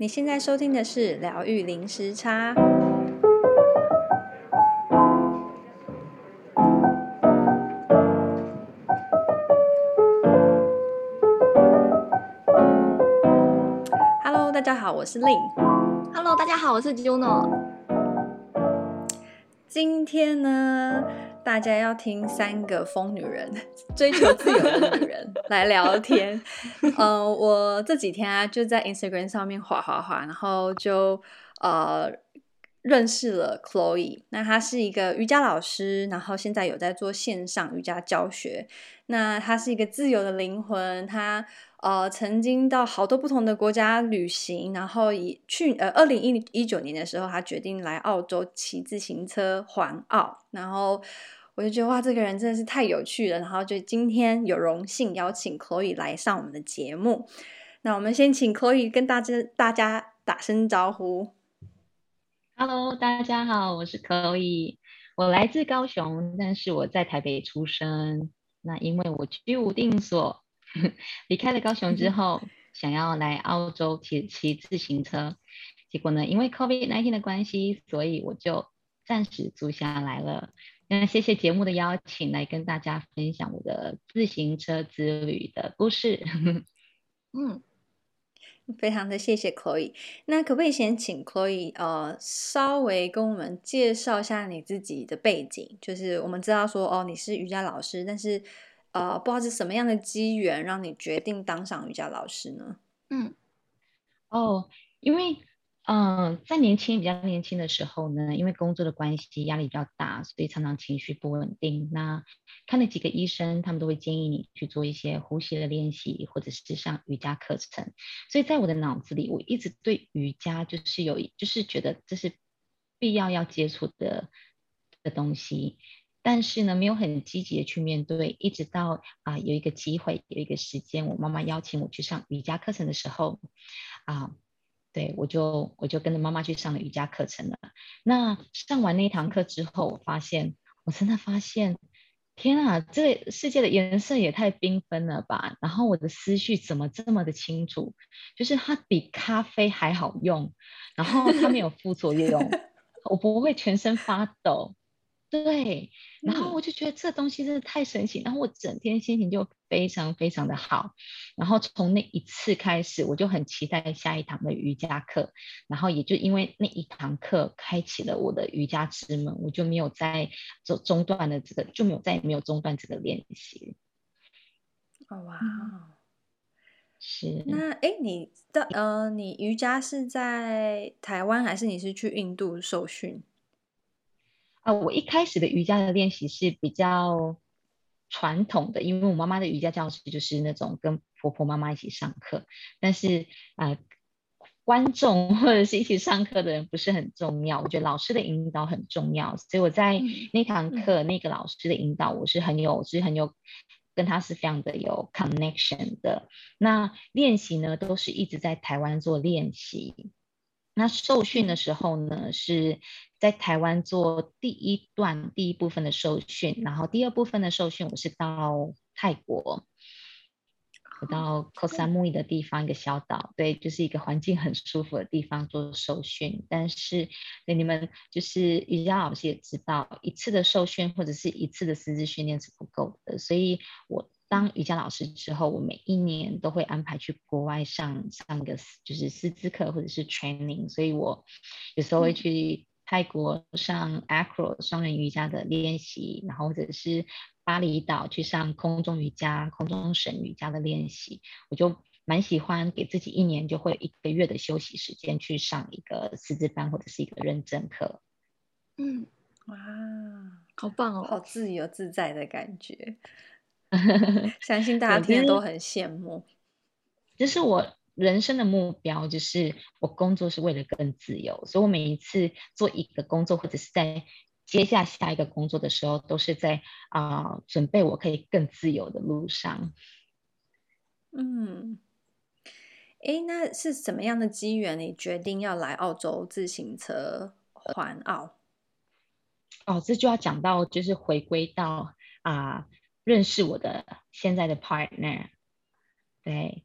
你现在收听的是疗愈零时差。Hello，大家好，我是 Lin。Hello，大家好，我是 Juno。今天呢，大家要听三个疯女人追求自由的女人来聊天。呃，我这几天啊就在 Instagram 上面滑滑滑，然后就呃认识了 Chloe。那她是一个瑜伽老师，然后现在有在做线上瑜伽教学。那她是一个自由的灵魂，她呃曾经到好多不同的国家旅行，然后以去呃二零一九年的时候，她决定来澳洲骑自行车环澳，然后。我就觉得哇，这个人真的是太有趣了。然后就今天有荣幸邀请 Chloe 来上我们的节目。那我们先请 Chloe 跟大家大家打声招呼。Hello，大家好，我是 Chloe，我来自高雄，但是我在台北出生。那因为我居无定所，离开了高雄之后，想要来澳洲骑骑自行车，结果呢，因为 COVID-19 的关系，所以我就暂时租下来了。那谢谢节目的邀请，来跟大家分享我的自行车之旅的故事。嗯，非常的谢谢 Chloe。那可不可以先请 Chloe 呃稍微跟我们介绍一下你自己的背景？就是我们知道说哦你是瑜伽老师，但是呃不知道是什么样的机缘让你决定当上瑜伽老师呢？嗯，哦，因为。嗯，在年轻比较年轻的时候呢，因为工作的关系，压力比较大，所以常常情绪不稳定。那看了几个医生，他们都会建议你去做一些呼吸的练习，或者是上瑜伽课程。所以在我的脑子里，我一直对瑜伽就是有，就是觉得这是必要要接触的的东西。但是呢，没有很积极的去面对。一直到啊、有一个机会，有一个时间，我妈妈邀请我去上瑜伽课程的时候，啊、对，我就我就跟着妈妈去上了瑜伽课程了。那上完那一堂课之后，我发现，我真的发现，天啊，这个世界的颜色也太缤纷了吧！然后我的思绪怎么这么的清楚？就是它比咖啡还好用，然后它没有副作用，我不会全身发抖。对，然后我就觉得这东西真的太神奇，然后我整天心情就非常非常的好，然后从那一次开始，我就很期待下一堂的瑜伽课，然后也就因为那一堂课开启了我的瑜伽之门，我就没有再中中断的这个，就没有再也没有中断这个练习。哦哇，是。那哎，你的呃，你瑜伽是在台湾还是你是去印度受训？啊，我一开始的瑜伽的练习是比较传统的，因为我妈妈的瑜伽教室就是那种跟婆婆妈妈一起上课，但是啊、呃，观众或者是一起上课的人不是很重要，我觉得老师的引导很重要，所以我在那堂课、嗯、那个老师的引导，我是很有，是很有跟他是非常的有 connection 的。那练习呢，都是一直在台湾做练习。那受训的时候呢，是在台湾做第一段第一部分的受训，然后第二部分的受训，我是到泰国，我到 Koh Samui 的地方，一个小岛，对，就是一个环境很舒服的地方做受训。但是，对你们就是瑜伽老师也知道，一次的受训或者是一次的师资训练是不够的，所以我。当瑜伽老师之后，我每一年都会安排去国外上上个就是师资课或者是 training，所以我有时候会去泰国上 Acro 双人瑜伽的练习，然后或者是巴厘岛去上空中瑜伽、空中神瑜伽的练习。我就蛮喜欢给自己一年就会有一个月的休息时间去上一个师资班或者是一个认证课。嗯，哇，好棒哦，好自由自在的感觉。相信大家听的都很羡慕。这是我人生的目标，就是我工作是为了更自由，所以我每一次做一个工作，或者是在接下下一个工作的时候，都是在啊、呃、准备我可以更自由的路上。嗯，哎，那是什么样的机缘，你决定要来澳洲自行车环澳？哦，这就要讲到，就是回归到啊。呃认识我的现在的 partner，对，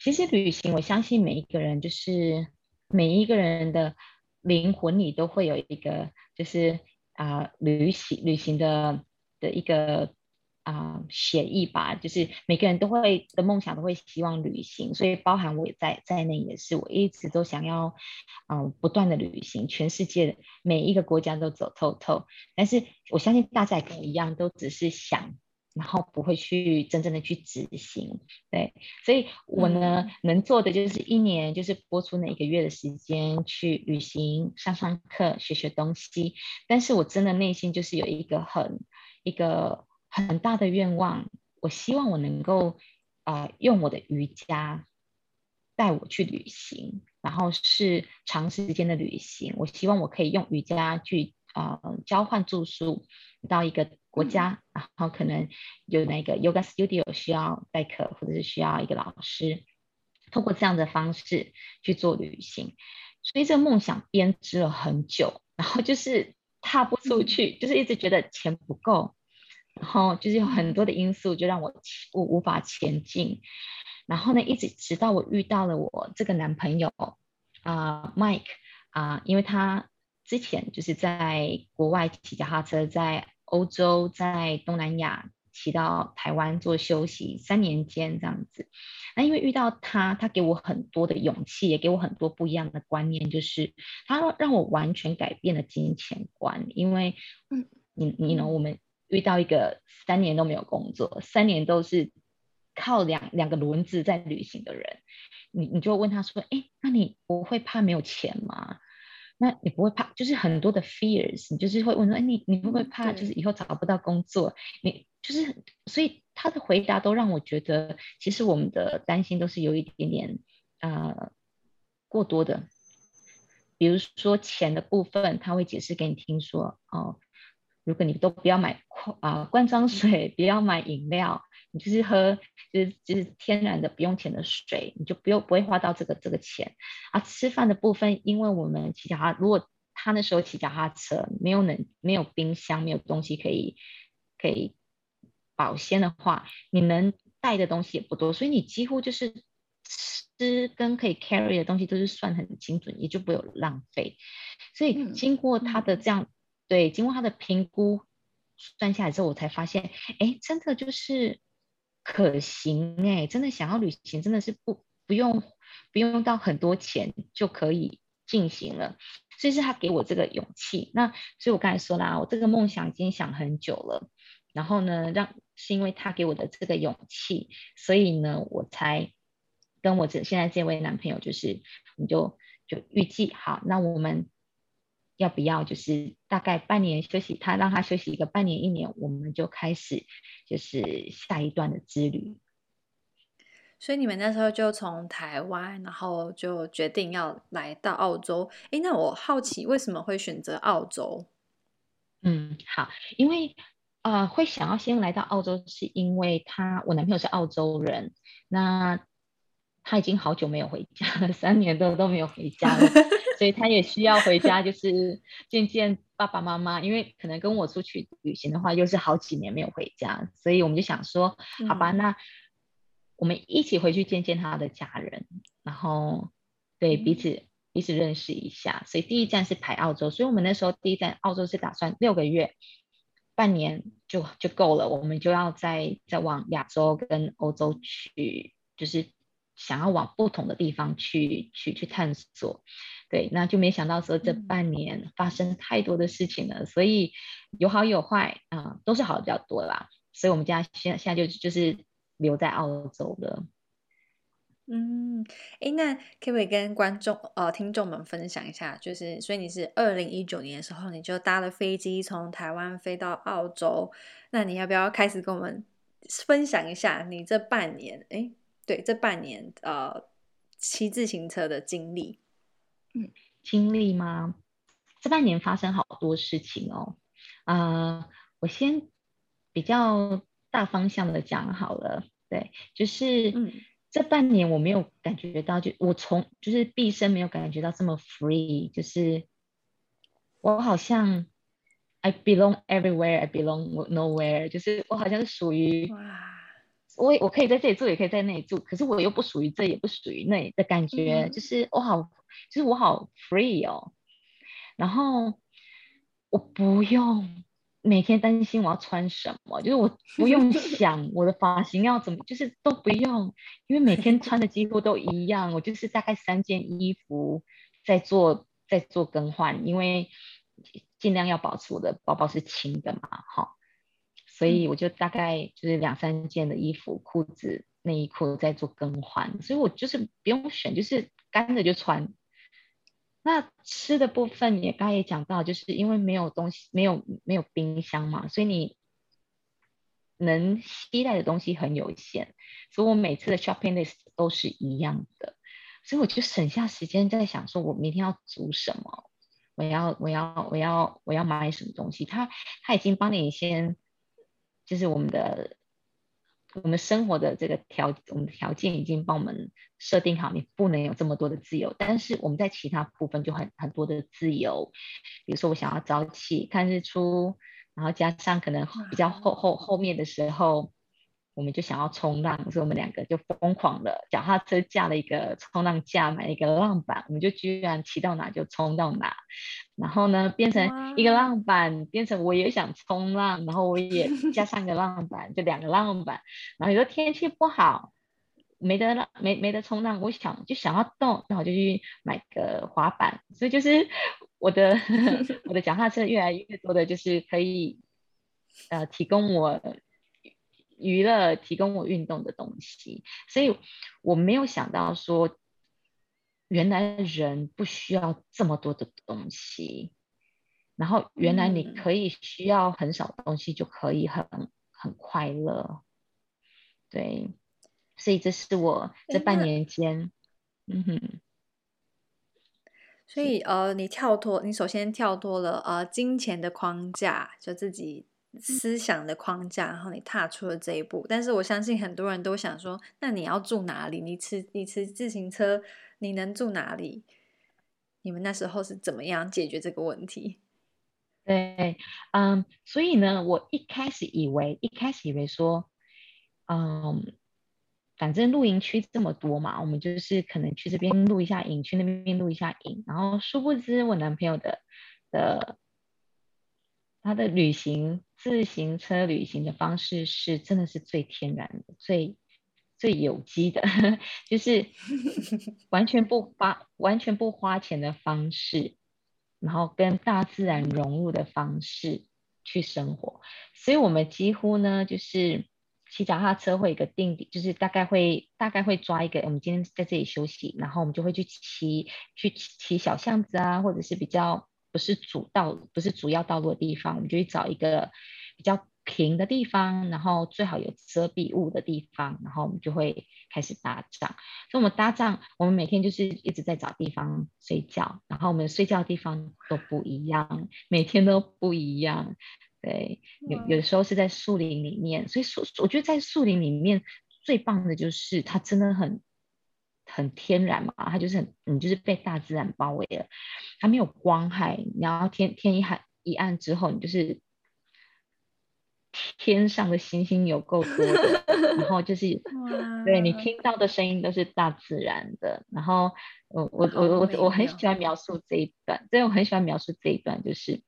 其实旅行，我相信每一个人，就是每一个人的灵魂里都会有一个，就是啊、旅行旅行的的一个。啊，写意吧，就是每个人都会的梦想都会希望旅行，所以包含我也在在内也是，我一直都想要，嗯、呃，不断的旅行，全世界每一个国家都走透透。但是我相信大家也跟我一样，都只是想，然后不会去真正的去执行。对，所以我呢、嗯、能做的就是一年就是播出那一个月的时间去旅行，上上课，学学东西。但是我真的内心就是有一个很一个。很大的愿望，我希望我能够，呃，用我的瑜伽带我去旅行，然后是长时间的旅行。我希望我可以用瑜伽去，呃，交换住宿到一个国家，嗯、然后可能有那个 yoga studio 需要代课，或者是需要一个老师，通过这样的方式去做旅行。所以这个梦想编织了很久，然后就是踏不出去，嗯、就是一直觉得钱不够。然后就是有很多的因素，就让我我无法前进。然后呢，一直直到我遇到了我这个男朋友啊、呃，Mike 啊、呃，因为他之前就是在国外骑脚踏车，在欧洲、在东南亚骑到台湾做休息三年间这样子。那因为遇到他，他给我很多的勇气，也给我很多不一样的观念，就是他让我完全改变了金钱观。因为，嗯，你你呢，我们。遇到一个三年都没有工作，三年都是靠两两个轮子在旅行的人，你你就问他说：“哎，那你不会怕没有钱吗？那你不会怕，就是很多的 fears，你就是会问说：哎，你你会不会怕，就是以后找不到工作？你就是，所以他的回答都让我觉得，其实我们的担心都是有一点点呃过多的。比如说钱的部分，他会解释给你听说哦。”如果你都不要买啊罐装水，不要买饮料，你就是喝就是就是天然的不用钱的水，你就不用不会花到这个这个钱啊。吃饭的部分，因为我们骑脚踏，如果他那时候骑脚踏车没有冷没有冰箱，没有东西可以可以保鲜的话，你能带的东西也不多，所以你几乎就是吃跟可以 carry 的东西都是算很精准，也就不会有浪费。所以经过他的这样。对，经过他的评估算下来之后，我才发现，哎，真的就是可行哎，真的想要旅行，真的是不不用不用到很多钱就可以进行了。所以是他给我这个勇气。那所以我刚才说啦，我这个梦想已经想很久了。然后呢，让是因为他给我的这个勇气，所以呢，我才跟我这现在这位男朋友，就是你就就预计好，那我们。要不要就是大概半年休息，他让他休息一个半年一年，我们就开始就是下一段的之旅。所以你们那时候就从台湾，然后就决定要来到澳洲。诶，那我好奇为什么会选择澳洲？嗯，好，因为呃会想要先来到澳洲，是因为他我男朋友是澳洲人，那他已经好久没有回家了，三年多都没有回家了。所以他也需要回家，就是 见见爸爸妈妈，因为可能跟我出去旅行的话，又是好几年没有回家，所以我们就想说，好吧，嗯、那我们一起回去见见他的家人，然后对彼此彼此认识一下。所以第一站是排澳洲，所以我们那时候第一站澳洲是打算六个月，半年就就够了，我们就要再再往亚洲跟欧洲去，就是想要往不同的地方去去去探索。对，那就没想到说这半年发生太多的事情了，嗯、所以有好有坏啊、呃，都是好的比较多啦。所以我们家现现在就就是留在澳洲了。嗯，哎，那可不可以跟观众呃听众们分享一下？就是所以你是二零一九年的时候你就搭了飞机从台湾飞到澳洲，那你要不要开始跟我们分享一下你这半年？哎，对，这半年呃骑自行车的经历。嗯，经历吗？这半年发生好多事情哦。呃，我先比较大方向的讲好了。对，就是这半年我没有感觉到，就我从就是毕生没有感觉到这么 free，就是我好像 I belong everywhere, I belong nowhere，就是我好像是属于我我可以在这里住，也可以在那里住，可是我又不属于这，也不属于那的感觉，嗯、就是我好，就是我好 free 哦。然后我不用每天担心我要穿什么，就是我不用想我的发型要怎么，就是都不用，因为每天穿的几乎都一样。我就是大概三件衣服在做在做更换，因为尽量要保持我的包包是轻的嘛，哈。所以我就大概就是两三件的衣服、裤子、内衣裤在做更换，所以我就是不用选，就是干的就穿。那吃的部分也刚才也讲到，就是因为没有东西，没有没有冰箱嘛，所以你能携带的东西很有限，所以我每次的 shopping list 都是一样的，所以我就省下时间在想说，我明天要煮什么，我要我要我要我要买什么东西，他他已经帮你先。就是我们的我们生活的这个条，我们的条件已经帮我们设定好，你不能有这么多的自由，但是我们在其他部分就很很多的自由，比如说我想要早起看日出，然后加上可能比较后后后面的时候。我们就想要冲浪，所以我们两个就疯狂的脚踏车架了一个冲浪架，买了一个浪板，我们就居然骑到哪就冲到哪。然后呢，变成一个浪板，变成我也想冲浪，然后我也加上一个浪板，就两个浪板。然后有时候天气不好，没得浪，没没得冲浪，我想就想要动，然后就去买个滑板。所以就是我的 我的脚踏车越来越多的，就是可以呃提供我。娱乐提供我运动的东西，所以我没有想到说，原来人不需要这么多的东西，然后原来你可以需要很少东西就可以很很快乐，对，所以这是我这半年间，嗯哼，所以呃，你跳脱，你首先跳脱了呃金钱的框架，就自己。思想的框架，然后你踏出了这一步。但是我相信很多人都想说，那你要住哪里？你骑你骑自行车，你能住哪里？你们那时候是怎么样解决这个问题？对，嗯，所以呢，我一开始以为，一开始以为说，嗯，反正露营区这么多嘛，我们就是可能去这边露一下营，去那边露一下营。然后殊不知，我男朋友的的。他的旅行自行车旅行的方式是真的是最天然的、最最有机的，就是 完全不花完全不花钱的方式，然后跟大自然融入的方式去生活。所以我们几乎呢，就是骑脚踏车会有一个定点，就是大概会大概会抓一个，我们今天在这里休息，然后我们就会去骑去骑小巷子啊，或者是比较。不是主道，不是主要道路的地方，我们就去找一个比较平的地方，然后最好有遮蔽物的地方，然后我们就会开始搭帐。所以，我们搭帐，我们每天就是一直在找地方睡觉，然后我们睡觉的地方都不一样，每天都不一样。对，有有的时候是在树林里面，所以树，我觉得在树林里面最棒的就是它真的很。很天然嘛，它就是很，你就是被大自然包围了，它没有光害。然后天天一黑一暗之后，你就是天上的星星有够多的，然后就是，对你听到的声音都是大自然的。然后我我我我我很喜欢描述这一段，对我很喜欢描述这一段，就是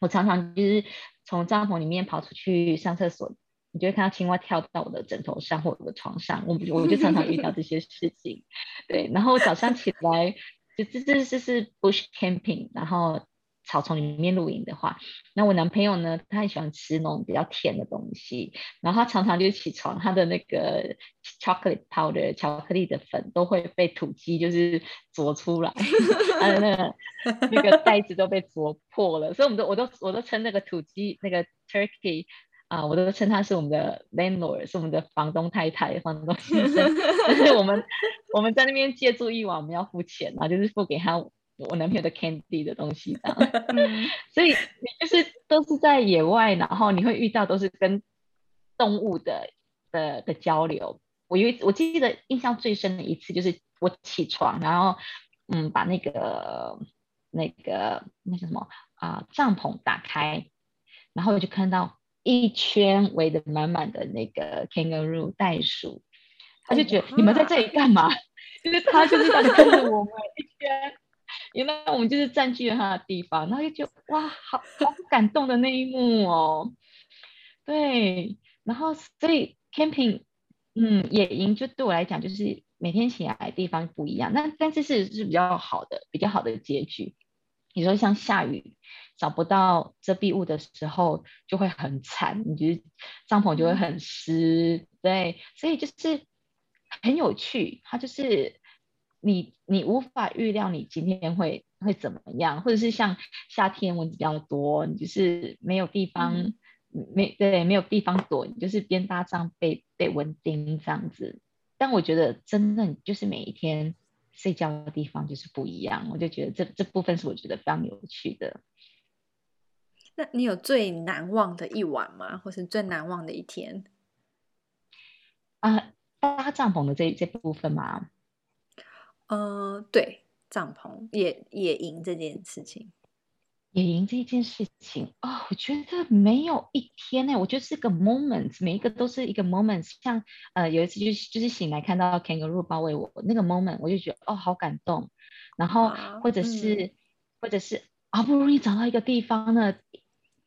我常常就是从帐篷里面跑出去上厕所。你就会看到青蛙跳到我的枕头上或我的床上，我我就常常遇到这些事情。对，然后早上起来就这这这是 bush camping，然后草丛里面露营的话，那我男朋友呢，他很喜欢吃那种比较甜的东西，然后他常常就起床，他的那个 chocolate powder 巧克力的粉都会被土鸡就是啄出来，他的那个那个袋子都被啄破了，所以我们都我都我都称那个土鸡那个 turkey。啊，我都称他是我们的 landlord，是我们的房东太太、房东先生。就是我们 我们在那边借住一晚，我们要付钱嘛，就是付给他我男朋友的 candy 的东西这样。所以你就是都是在野外，然后你会遇到都是跟动物的的的交流。我有我记得印象最深的一次，就是我起床，然后嗯，把那个那个那叫什么啊帐篷打开，然后我就看到。一圈围得满满的那个 kangaroo 袋鼠，他就觉得你们在这里干嘛？就是他就是在跟着我们一圈，原来我们就是占据了他的地方，然后就觉得哇，好好感动的那一幕哦。对，然后所以 camping，嗯，野营就对我来讲就是每天起来的地方不一样，但但是是是比较好的，比较好的结局。你说像下雨。找不到遮蔽物的时候就会很惨，你觉得帐篷就会很湿，对，所以就是很有趣。它就是你你无法预料你今天会会怎么样，或者是像夏天蚊子比较多，你就是没有地方、嗯、没对没有地方躲，你就是边搭帐被被蚊叮这样子。但我觉得真的就是每一天睡觉的地方就是不一样，我就觉得这这部分是我觉得非常有趣的。那你有最难忘的一晚吗？或是最难忘的一天？啊，搭帐篷的这这部分吗？呃，对，帐篷野野营这件事情，野营这件事情哦，我觉得没有一天呢，我觉得是个 moment，每一个都是一个 moment。像呃，有一次就是就是醒来看到 kangaroo 包围我那个 moment，我就觉得哦，好感动。然后或者是、嗯、或者是好不容易找到一个地方呢。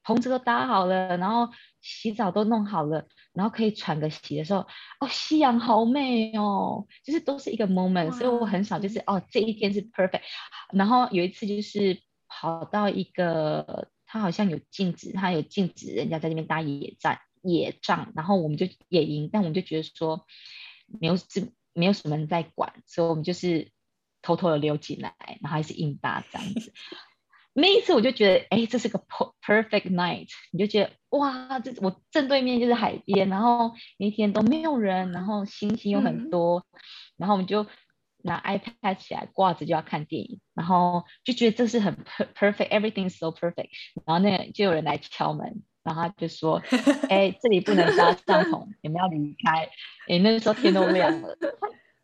棚子都搭好了，然后洗澡都弄好了，然后可以喘个息的时候，哦，夕阳好美哦，就是都是一个 moment，所以我很少就是哦，这一天是 perfect。然后有一次就是跑到一个，他好像有禁止，他有禁止人家在那边搭野战野帐，然后我们就野营，但我们就觉得说没有这没有什么人在管，所以我们就是偷偷的溜进来，然后还是硬搭这样子。那一次我就觉得，哎，这是个 perfect night，你就觉得哇，这我正对面就是海边，然后那天都没有人，然后星星又很多，嗯、然后我们就拿 iPad 起来挂着就要看电影，然后就觉得这是很 perfect，everything so perfect，然后那个就有人来敲门，然后他就说，哎，这里不能搭帐篷，你们要离开，哎，那个时候天都亮了。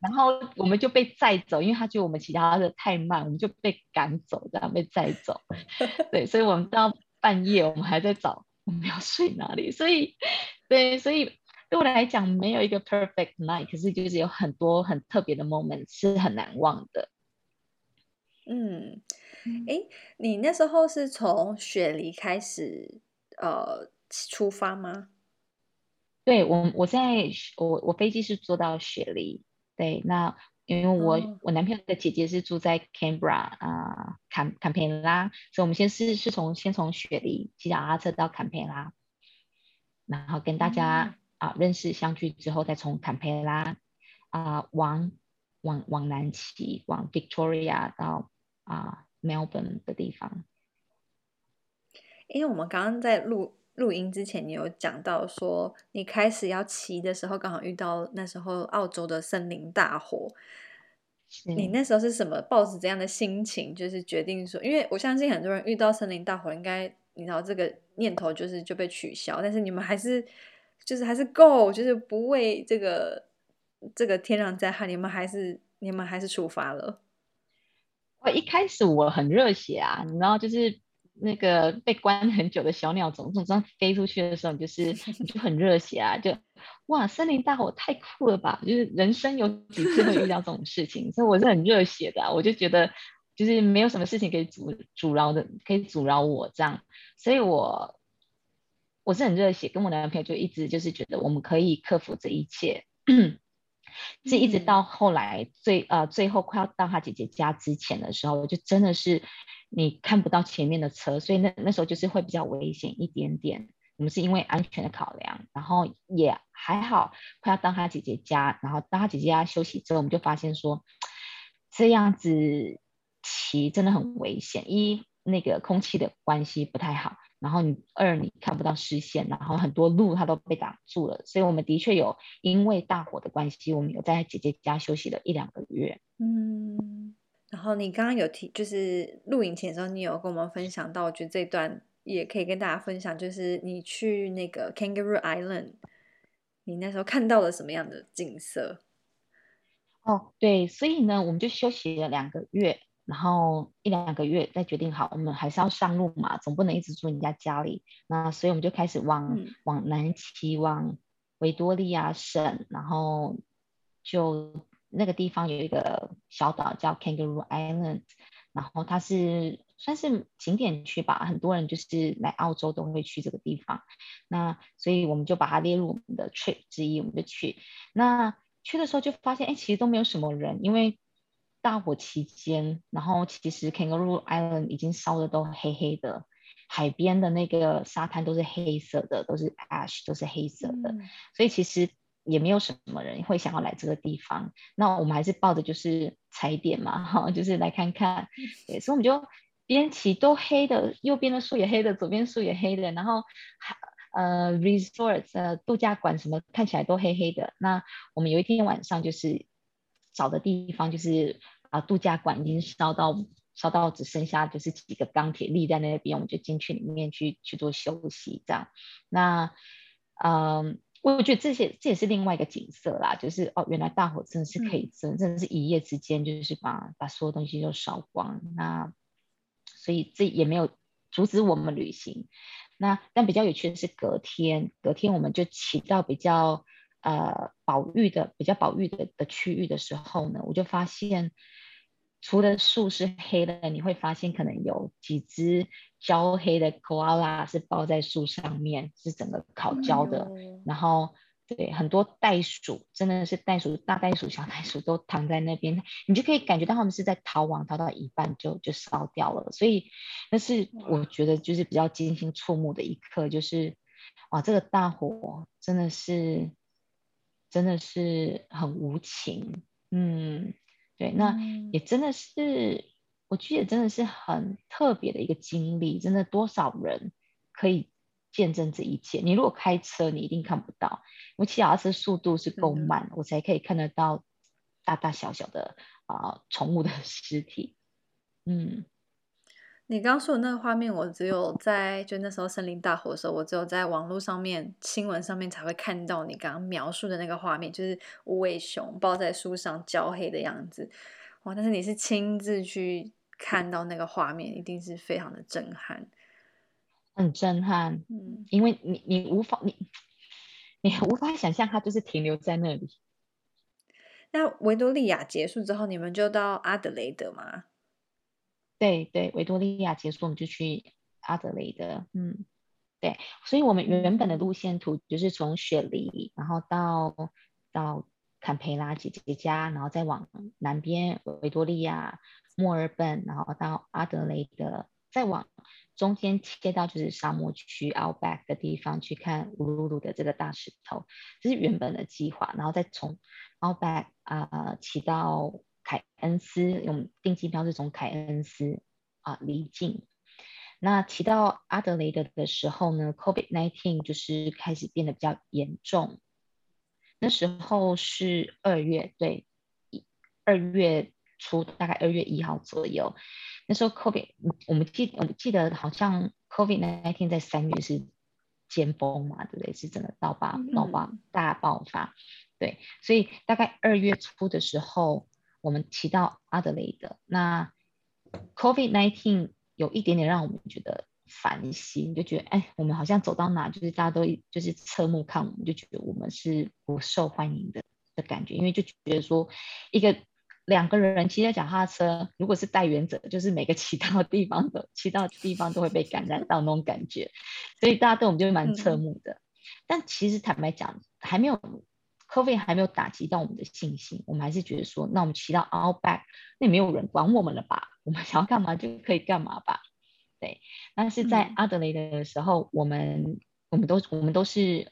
然后我们就被载走，因为他觉得我们其他的太慢，我们就被赶走，这样被载走。对，所以我们到半夜，我们还在找我们要睡哪里。所以，对，所以对我来讲，没有一个 perfect night，可是就是有很多很特别的 moment 是很难忘的。嗯，哎，你那时候是从雪梨开始呃出发吗？对，我，我在我我飞机是坐到雪梨。对，那因为我、oh. 我男朋友的姐姐是住在 Canberra 啊，坎坎培拉，所以我们先是是从先从雪梨骑脚踏车到坎培拉，然后跟大家啊、mm. 认识相聚之后，再从坎培拉啊往往往南骑往 Victoria 到啊 Melbourne 的地方。因为我们刚刚在录。录音之前，你有讲到说，你开始要骑的时候，刚好遇到那时候澳洲的森林大火。你那时候是什么抱着这样的心情，就是决定说，因为我相信很多人遇到森林大火，应该你知道这个念头就是就被取消，但是你们还是就是还是 go，就是不为这个这个天然灾害，你们还是你们还是出发了。我一开始我很热血啊，你知道就是。那个被关很久的小鸟总总这样飞出去的时候，你就是 你就很热血啊，就哇，森林大火太酷了吧！就是人生有几次会遇到这种事情，所以我是很热血的啊，我就觉得就是没有什么事情可以阻阻挠的，可以阻挠我这样，所以我我是很热血，跟我男朋友就一直就是觉得我们可以克服这一切，是一直到后来最呃最后快要到他姐姐家之前的时候，我就真的是。你看不到前面的车，所以那那时候就是会比较危险一点点。我们是因为安全的考量，然后也还好，快要到他姐姐家，然后到他姐姐家休息之后，我们就发现说，这样子骑真的很危险。一，那个空气的关系不太好，然后你二，你看不到视线，然后很多路它都被挡住了。所以我们的确有因为大火的关系，我们有在姐姐家休息了一两个月。嗯。然后你刚刚有提，就是录影前的时候，你有跟我们分享到，我觉得这段也可以跟大家分享，就是你去那个 Kangaroo Island，你那时候看到了什么样的景色？哦，对，所以呢，我们就休息了两个月，然后一两个月再决定好，我们还是要上路嘛，总不能一直住人家家里。那所以我们就开始往、嗯、往南骑，往维多利亚省，然后就那个地方有一个小岛叫 Kangaroo Island，然后它是算是景点区吧，很多人就是来澳洲都会去这个地方。那所以我们就把它列入我们的 trip 之一，我们就去。那去的时候就发现，哎，其实都没有什么人，因为。大火期间，然后其实 Kangaroo Island 已经烧的都黑黑的，海边的那个沙滩都是黑色的，都是 ash，都是黑色的，嗯、所以其实也没有什么人会想要来这个地方。那我们还是抱着就是踩点嘛，哈，就是来看看。对，所以我们就边骑都黑的，右边的树也黑的，左边树也黑的，然后呃 resorts 呃度假馆什么看起来都黑黑的。那我们有一天晚上就是找的地方就是。啊，度假馆已经烧到烧到只剩下就是几个钢铁立在那边，我们就进去里面去去做休息，这样。那，嗯，我觉得这些这也是另外一个景色啦，就是哦，原来大火真的是可以真真的是一夜之间就是把把所有东西都烧光。那所以这也没有阻止我们旅行。那但比较有趣的是隔天，隔天我们就骑到比较呃保育的比较保育的的区域的时候呢，我就发现。除了树是黑的，你会发现可能有几只焦黑的 koala 是包在树上面，是整个烤焦的。嗯、然后，对，很多袋鼠，真的是袋鼠，大袋鼠、小袋鼠都躺在那边，你就可以感觉到他们是在逃亡，逃到一半就就烧掉了。所以，那是我觉得就是比较惊心触目的一刻，就是哇，这个大火真的是真的是很无情，嗯。对，那也真的是，我觉得真的是很特别的一个经历。真的，多少人可以见证这一切？你如果开车，你一定看不到。我骑脚踏车速度是够慢，我才可以看得到大大小小的啊宠物的 尸体。嗯。你刚刚说的那个画面，我只有在就那时候森林大火的时候，我只有在网络上面、新闻上面才会看到你刚刚描述的那个画面，就是无尾熊抱在树上焦黑的样子。哇！但是你是亲自去看到那个画面，一定是非常的震撼，很震撼。嗯，因为你你无法你你无法想象它就是停留在那里。那维多利亚结束之后，你们就到阿德雷德吗？对对，维多利亚结束，我们就去阿德雷德。嗯，对，所以我们原本的路线图就是从雪梨，然后到到坎培拉姐姐家，然后再往南边维多利亚、墨尔本，然后到阿德雷德，再往中间切到就是沙漠区 Outback 的地方去看乌鲁鲁的这个大石头，这是原本的计划，然后再从 Outback 啊、呃、骑到。凯恩斯我们定机票是从凯恩斯啊离境，那骑到阿德雷德的时候呢，COVID-19 就是开始变得比较严重。那时候是二月，对，二月初，大概二月一号左右。那时候 COVID，我们记我们记得好像 COVID-19 在三月是尖峰嘛，对不对？是整个爆发爆发大爆发，对，所以大概二月初的时候。我们骑到阿德雷德，那 COVID-19 有一点点让我们觉得烦心，就觉得哎，我们好像走到哪，就是大家都就是侧目看我们，就觉得我们是不受欢迎的的感觉，因为就觉得说一个两个人骑着脚踏车，如果是带原则，就是每个骑到的地方的 骑到的地方都会被感染到那种感觉，所以大家对我们就蛮侧目的。嗯、但其实坦白讲，还没有。COVID 还没有打击到我们的信心，我们还是觉得说，那我们骑到 Outback，那也没有人管我们了吧？我们想要干嘛就可以干嘛吧？对。但是在阿德雷德的时候，嗯、我们我们都我们都是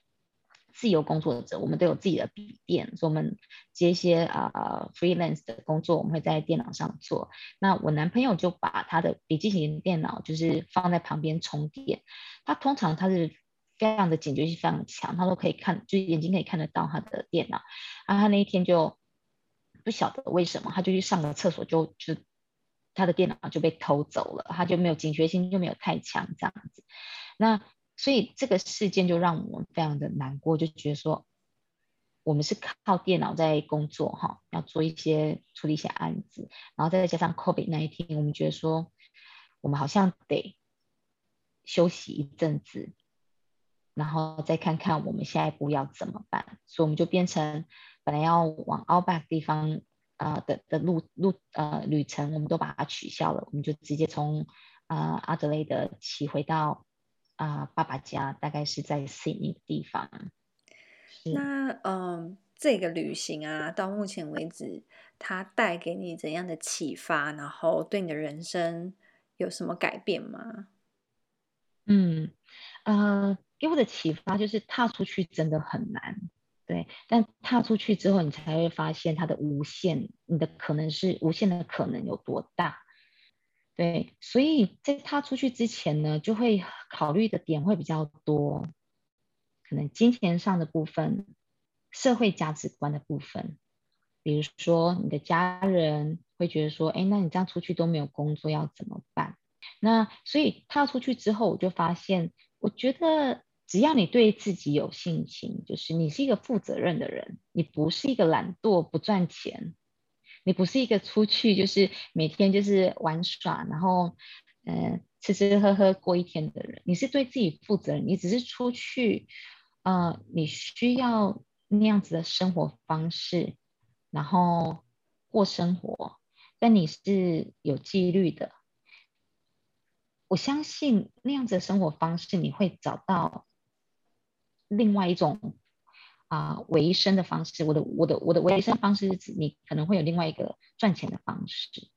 自由工作者，我们都有自己的笔电，所以我们接一些啊、呃、freelance 的工作，我们会在电脑上做。那我男朋友就把他的笔记型电脑就是放在旁边充电，他通常他是。非常的警觉性非常强，他都可以看，就眼睛可以看得到他的电脑。啊，他那一天就不晓得为什么，他就去上了厕所就，就就他的电脑就被偷走了，他就没有警觉性就没有太强这样子。那所以这个事件就让我们非常的难过，就觉得说，我们是靠电脑在工作哈，要做一些处理一些案子，然后再加上 COVID 那一天，我们觉得说我们好像得休息一阵子，然后再看看我们下一步要怎么办，所以我们就变成本来要往 Outback 地方呃的的路路呃旅程，我们都把它取消了，我们就直接从呃阿德雷德骑回到啊、呃、爸爸家，大概是在 Sydney 的地方。那嗯，这个旅行啊，到目前为止，它带给你怎样的启发？然后对你的人生有什么改变吗？嗯，呃，给我的启发就是踏出去真的很难，对。但踏出去之后，你才会发现它的无限，你的可能是无限的可能有多大，对。所以在踏出去之前呢，就会考虑的点会比较多。可能金钱上的部分，社会价值观的部分，比如说你的家人会觉得说，哎，那你这样出去都没有工作要怎么办？那所以踏出去之后，我就发现，我觉得只要你对自己有信心，就是你是一个负责任的人，你不是一个懒惰不赚钱，你不是一个出去就是每天就是玩耍，然后嗯吃吃喝喝过一天的人，你是对自己负责任，你只是出去。呃，你需要那样子的生活方式，然后过生活，但你是有纪律的。我相信那样子的生活方式，你会找到另外一种啊维生的方式。我的我的我的维生方式是指你可能会有另外一个赚钱的方式，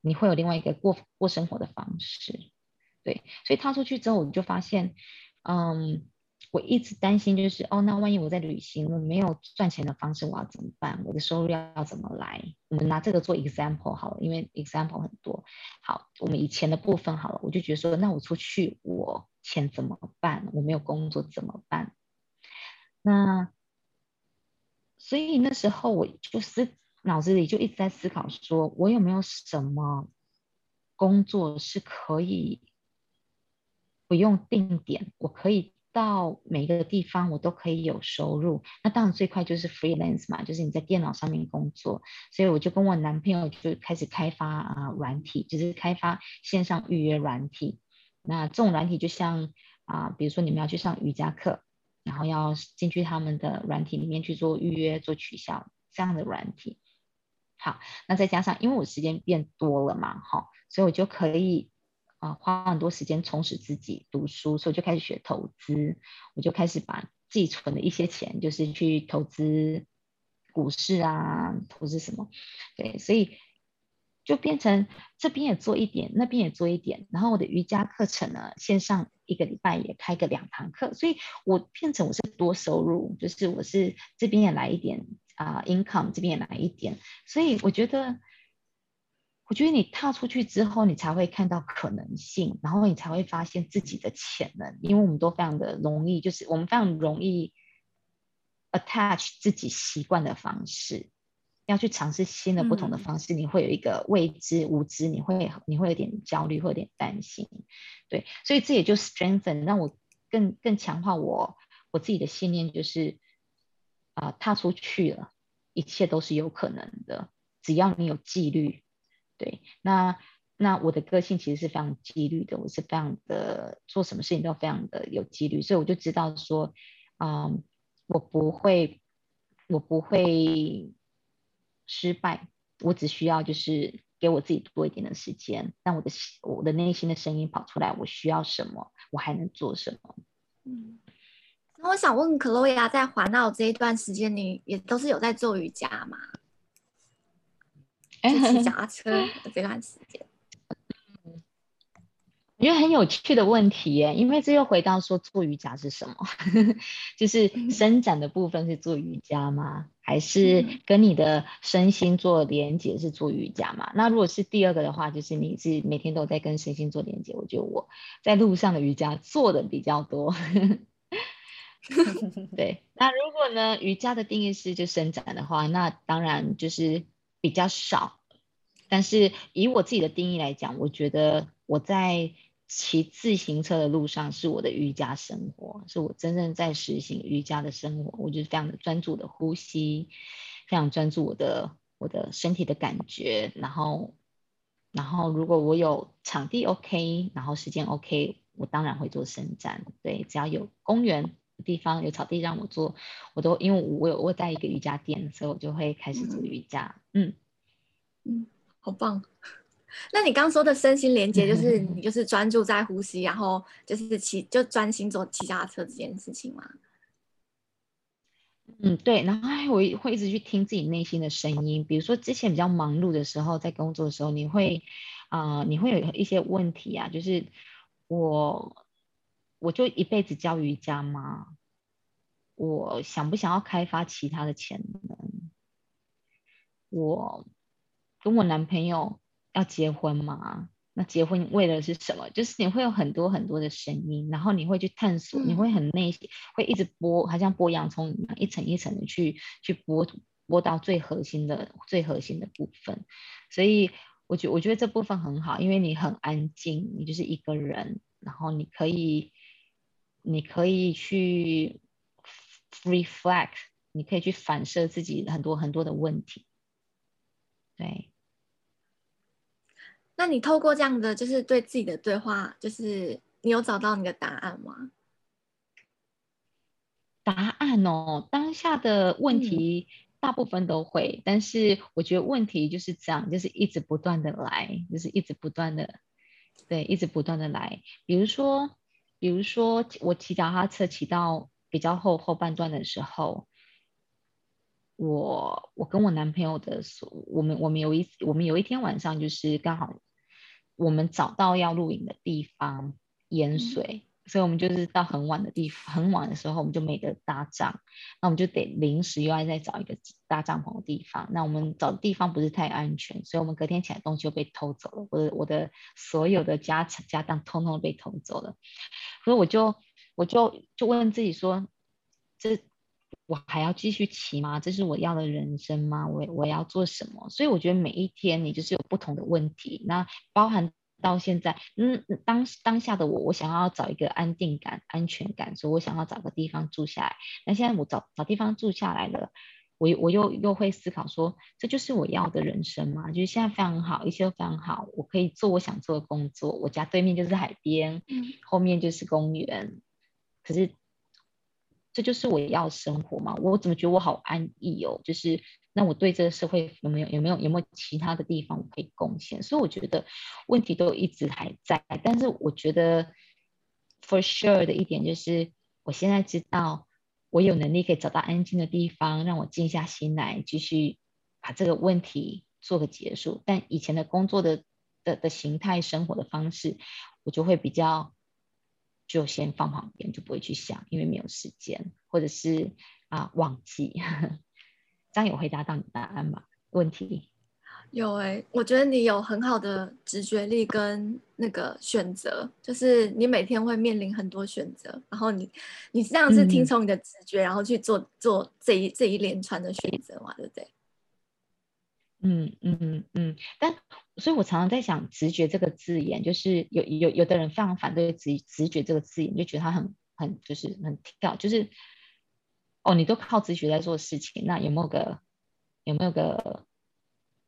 你会有另外一个过过生活的方式。对，所以踏出去之后，我就发现，嗯。我一直担心，就是哦，那万一我在旅行，我没有赚钱的方式，我要怎么办？我的收入要要怎么来？我们拿这个做 example 好了，因为 example 很多。好，我们以前的部分好了，我就觉得说，那我出去，我钱怎么办？我没有工作怎么办？那所以那时候我就是脑子里就一直在思考，说我有没有什么工作是可以不用定点，我可以。到每个地方我都可以有收入，那当然最快就是 freelance 嘛，就是你在电脑上面工作。所以我就跟我男朋友就开始开发啊软体，就是开发线上预约软体。那这种软体就像啊，比如说你们要去上瑜伽课，然后要进去他们的软体里面去做预约、做取消这样的软体。好，那再加上因为我时间变多了嘛，好，所以我就可以。啊，花很多时间充实自己读书，所以我就开始学投资。我就开始把自己存的一些钱，就是去投资股市啊，投资什么？对，所以就变成这边也做一点，那边也做一点。然后我的瑜伽课程呢，线上一个礼拜也开个两堂课，所以我变成我是多收入，就是我是这边也来一点啊，income 这边也来一点，所以我觉得。我觉得你踏出去之后，你才会看到可能性，然后你才会发现自己的潜能。因为我们都非常的容易，就是我们非常容易 attach 自己习惯的方式，要去尝试新的不同的方式，嗯、你会有一个未知无知，你会你会有点焦虑，会有点担心。对，所以这也就 strengthen 让我更更强化我我自己的信念，就是啊、呃，踏出去了，一切都是有可能的，只要你有纪律。对，那那我的个性其实是非常纪律的，我是非常的做什么事情都非常的有纪律，所以我就知道说，嗯，我不会，我不会失败，我只需要就是给我自己多一点的时间，让我的我的内心的声音跑出来，我需要什么，我还能做什么。嗯，那我想问 Chloe 在环澳这一段时间，你也都是有在做瑜伽吗？骑脚 踏车这段时间，我觉得很有趣的问题耶，因为这又回到说做瑜伽是什么？就是伸展的部分是做瑜伽吗？还是跟你的身心做连接是做瑜伽吗？那如果是第二个的话，就是你是每天都在跟身心做连接。我觉得我在路上的瑜伽做的比较多。对，那如果呢，瑜伽的定义是就伸展的话，那当然就是。比较少，但是以我自己的定义来讲，我觉得我在骑自行车的路上是我的瑜伽生活，是我真正在实行瑜伽的生活。我就是非常的专注的呼吸，非常专注我的我的身体的感觉。然后，然后如果我有场地 OK，然后时间 OK，我当然会做伸展。对，只要有公园的地方有草地让我做，我都因为我有我在一个瑜伽垫，所以我就会开始做瑜伽。嗯嗯，好棒。那你刚刚说的身心连接，就是你就是专注在呼吸，然后就是骑就专心做骑脚踏车这件事情吗？嗯，对。然后我会会一直去听自己内心的声音，比如说之前比较忙碌的时候，在工作的时候，你会啊、呃，你会有一些问题啊，就是我我就一辈子教瑜伽吗？我想不想要开发其他的潜能？我跟我男朋友。要结婚吗？那结婚为的是什么？就是你会有很多很多的声音，然后你会去探索，你会很内心，会一直剥，好像剥洋葱一样，一层一层的去去剥剥到最核心的最核心的部分。所以我觉我觉得这部分很好，因为你很安静，你就是一个人，然后你可以你可以去 reflect，你可以去反射自己很多很多的问题，对。那你透过这样的，就是对自己的对话，就是你有找到你的答案吗？答案哦，当下的问题大部分都会，嗯、但是我觉得问题就是这样，就是一直不断的来，就是一直不断的，对，一直不断的来。比如说，比如说我骑脚踏车骑到比较后后半段的时候。我我跟我男朋友的所，我们我们有一我们有一天晚上就是刚好我们找到要露营的地方淹水，嗯、所以我们就是到很晚的地方，很晚的时候我们就没得搭帐，那我们就得临时又要再找一个搭帐篷的地方。那我们找的地方不是太安全，所以我们隔天起来东西就被偷走了，我的我的所有的家产家当通通被偷走了，所以我就我就就问自己说，这。我还要继续骑吗？这是我要的人生吗？我我要做什么？所以我觉得每一天你就是有不同的问题，那包含到现在，嗯，当当下的我，我想要找一个安定感、安全感，所以我想要找个地方住下来。那现在我找找地方住下来了，我我又又会思考说，这就是我要的人生吗？就是现在非常好，一切都非常好，我可以做我想做的工作，我家对面就是海边，嗯，后面就是公园，可是。这就是我要生活嘛？我怎么觉得我好安逸哦？就是那我对这个社会有没有有没有有没有其他的地方我可以贡献？所以我觉得问题都一直还在，但是我觉得 for sure 的一点就是，我现在知道我有能力可以找到安静的地方，让我静下心来继续把这个问题做个结束。但以前的工作的的的形态、生活的方式，我就会比较。就先放旁边，就不会去想，因为没有时间，或者是啊忘记。这样有回答到你答案吗？问题有哎、欸，我觉得你有很好的直觉力跟那个选择，就是你每天会面临很多选择，然后你你这样是听从你的直觉，嗯、然后去做做这一这一连串的选择嘛，对不对？嗯嗯嗯嗯，但所以，我常常在想，直觉这个字眼，就是有有有的人非常反对直直觉这个字眼，就觉得它很很就是很跳，就是哦，你都靠直觉在做事情，那有没有个有没有个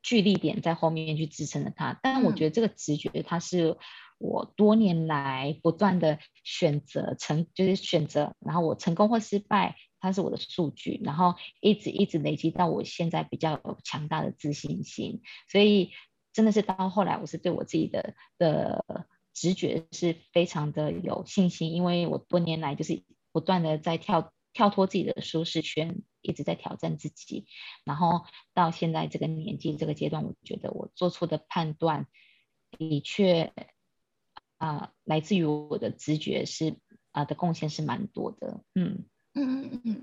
据力点在后面去支撑着它？但我觉得这个直觉，它是我多年来不断的选择成，就是选择，然后我成功或失败。它是我的数据，然后一直一直累积到我现在比较有强大的自信心，所以真的是到后来，我是对我自己的的直觉是非常的有信心，因为我多年来就是不断的在跳跳脱自己的舒适圈，一直在挑战自己，然后到现在这个年纪这个阶段，我觉得我做出的判断的确啊、来自于我的直觉是啊、的贡献是蛮多的，嗯。嗯嗯嗯，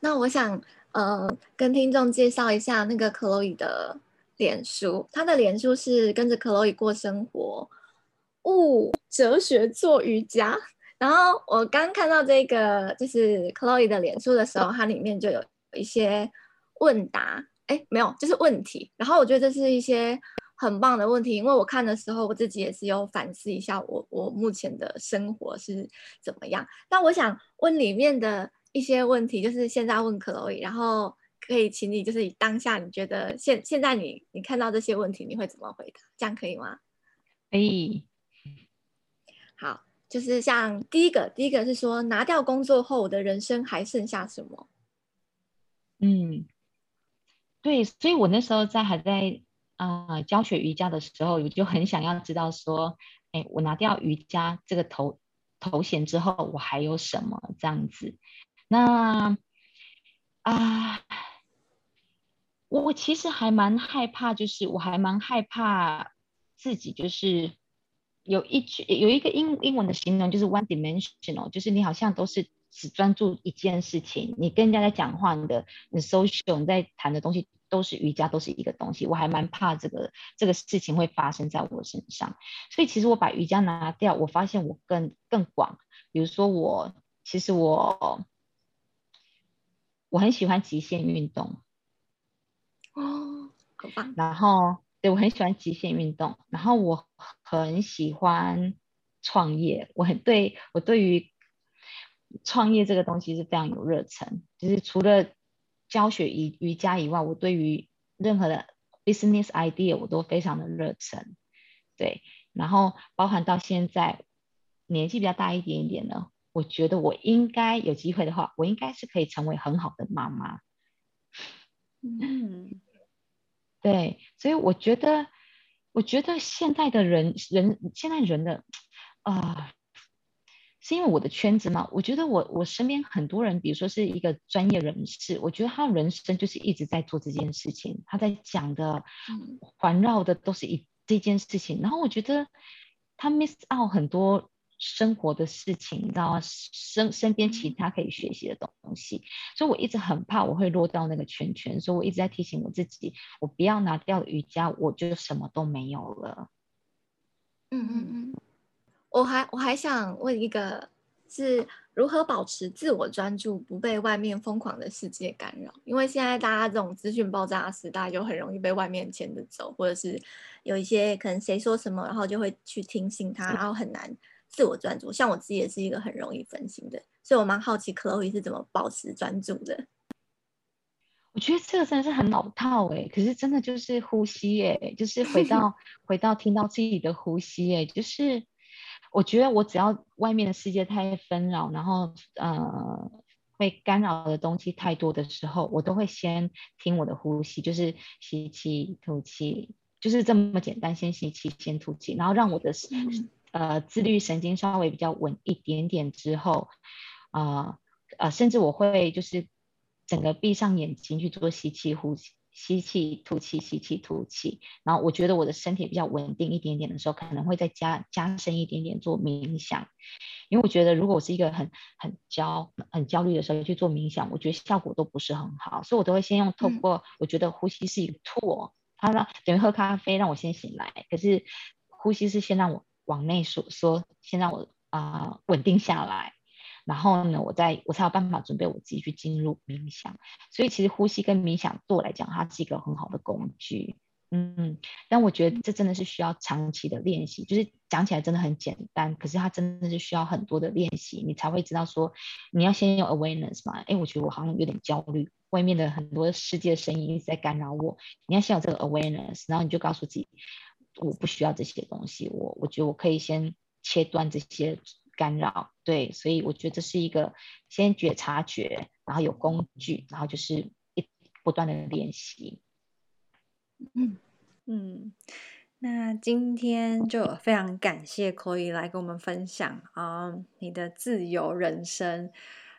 那我想呃跟听众介绍一下那个 Chloe 的脸书，她的脸书是跟着 Chloe 过生活，悟哲学做瑜伽。然后我刚看到这个就是 Chloe 的脸书的时候，它里面就有一些问答，哎，没有，就是问题。然后我觉得这是一些很棒的问题，因为我看的时候，我自己也是有反思一下我我目前的生活是怎么样。那我想问里面的一些问题，就是现在问 Chloe，然后可以请你就是以当下你觉得现现在你你看到这些问题，你会怎么回答？这样可以吗？可以。好，就是像第一个，第一个是说拿掉工作后，我的人生还剩下什么？嗯，对，所以我那时候在还在。啊、教学瑜伽的时候，我就很想要知道说，哎，我拿掉瑜伽这个头头衔之后，我还有什么这样子？那啊，我其实还蛮害怕，就是我还蛮害怕自己就是有一句有一个英英文的形容，就是 one dimensional，就是你好像都是只专注一件事情，你跟人家在讲话，你的你 social 你在谈的东西。都是瑜伽，都是一个东西，我还蛮怕这个这个事情会发生在我身上，所以其实我把瑜伽拿掉，我发现我更更广。比如说我，其实我我很喜欢极限运动哦，好棒。然后对，我很喜欢极限运动，然后我很喜欢创业，我很对我对于创业这个东西是非常有热忱，就是除了。教学瑜瑜伽以外，我对于任何的 business idea 我都非常的热忱，对，然后包含到现在年纪比较大一点一点呢，我觉得我应该有机会的话，我应该是可以成为很好的妈妈。嗯，对，所以我觉得，我觉得现在的人人现在人的啊。呃是因为我的圈子嘛？我觉得我我身边很多人，比如说是一个专业人士，我觉得他人生就是一直在做这件事情，他在讲的环绕的都是一这件事情。然后我觉得他 miss out 很多生活的事情，你知道吗？身身边其他可以学习的东西，所以我一直很怕我会落到那个圈圈，所以我一直在提醒我自己，我不要拿掉瑜伽，我就什么都没有了。嗯嗯嗯。我还我还想问一个，是如何保持自我专注，不被外面疯狂的世界干扰？因为现在大家这种资讯爆炸的时代，就很容易被外面牵着走，或者是有一些可能谁说什么，然后就会去听信他，然后很难自我专注。像我自己也是一个很容易分心的，所以我蛮好奇 Chloe 是怎么保持专注的。我觉得这个真的是很老套哎，可是真的就是呼吸哎，就是回到 回到听到自己的呼吸哎，就是。我觉得我只要外面的世界太纷扰，然后呃会干扰的东西太多的时候，我都会先听我的呼吸，就是吸气吐气，就是这么简单，先吸气先吐气，然后让我的呃自律神经稍微比较稳一点点之后，啊呃，呃甚至我会就是整个闭上眼睛去做吸气呼气。吸气，吐气，吸气，吐气。然后我觉得我的身体比较稳定一点点的时候，可能会再加加深一点点做冥想。因为我觉得，如果我是一个很很焦很焦虑的时候去做冥想，我觉得效果都不是很好。所以我都会先用透过，我觉得呼吸是一个 tool，它让等于喝咖啡让我先醒来，可是呼吸是先让我往内说说，先让我啊、呃、稳定下来。然后呢，我再我才有办法准备我自己去进入冥想。所以其实呼吸跟冥想对我来讲，它是一个很好的工具。嗯，但我觉得这真的是需要长期的练习。就是讲起来真的很简单，可是它真的是需要很多的练习，你才会知道说你要先有 awareness 嘛。哎，我觉得我好像有点焦虑，外面的很多世界声音一直在干扰我。你要先有这个 awareness，然后你就告诉自己，我不需要这些东西。我我觉得我可以先切断这些。干扰，对，所以我觉得这是一个先觉察觉，然后有工具，然后就是一不断的练习。嗯嗯，那今天就非常感谢 Chloe 来跟我们分享啊、你的自由人生。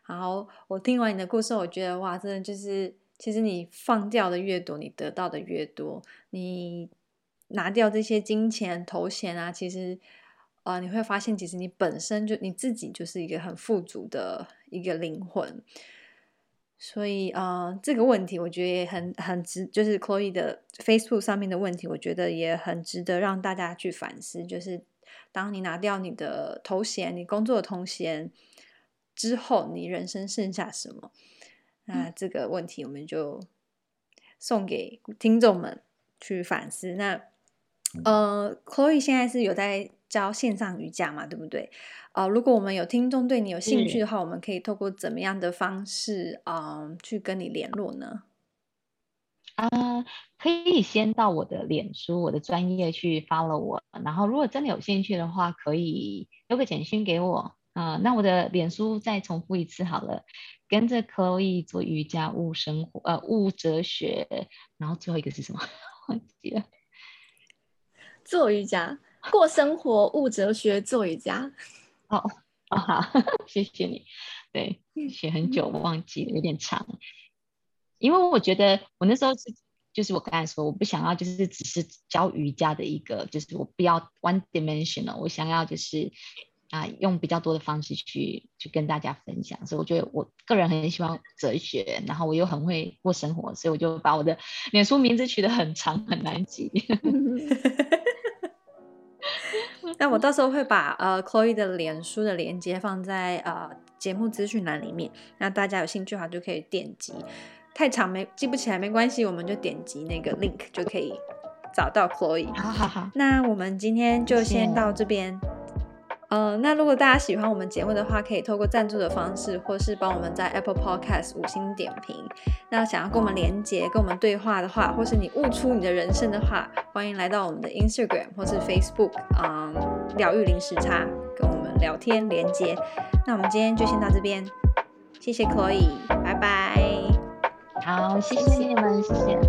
然后我听完你的故事，我觉得哇，真的就是，其实你放掉的越多，你得到的越多。你拿掉这些金钱头衔啊，其实。啊、呃，你会发现，其实你本身就你自己就是一个很富足的一个灵魂，所以啊、呃，这个问题我觉得也很很值，就是 Chloe 的 Facebook 上面的问题，我觉得也很值得让大家去反思。就是当你拿掉你的头衔，你工作的头衔之后，你人生剩下什么？那这个问题我们就送给听众们去反思。那呃，Chloe 现在是有在教线上瑜伽嘛，对不对？呃，如果我们有听众对你有兴趣的话，我们可以透过怎么样的方式，嗯、呃，去跟你联络呢？啊、呃，可以先到我的脸书，我的专业去 follow 我，然后如果真的有兴趣的话，可以留个简讯给我。啊、呃，那我的脸书再重复一次好了，跟着 Chloe 做瑜伽悟生活，呃，悟哲学，然后最后一个是什么？忘记了。做瑜伽，过生活，悟哲学，做瑜伽。哦，哦好，谢谢你。对，写很久，我忘记了，有点长。因为我觉得我那时候是，就是我刚才说，我不想要就是只是教瑜伽的一个，就是我不要 one dimensional，我想要就是啊用比较多的方式去去跟大家分享。所以我觉得我个人很喜欢哲学，然后我又很会过生活，所以我就把我的脸书名字取得很长很难记。那我到时候会把呃 Chloe 的脸书的链接放在呃节目资讯栏里面，那大家有兴趣的话就可以点击。太长没记不起来没关系，我们就点击那个 link 就可以找到 Chloe。好好好，那我们今天就先到这边。呃，那如果大家喜欢我们节目的话，可以透过赞助的方式，或是帮我们在 Apple Podcast 五星点评。那想要跟我们连接、跟我们对话的话，或是你悟出你的人生的话，欢迎来到我们的 Instagram 或是 Facebook，嗯，疗愈零时差，跟我们聊天连接。那我们今天就先到这边，谢谢 Chloe，拜拜。好，谢谢你们，谢谢。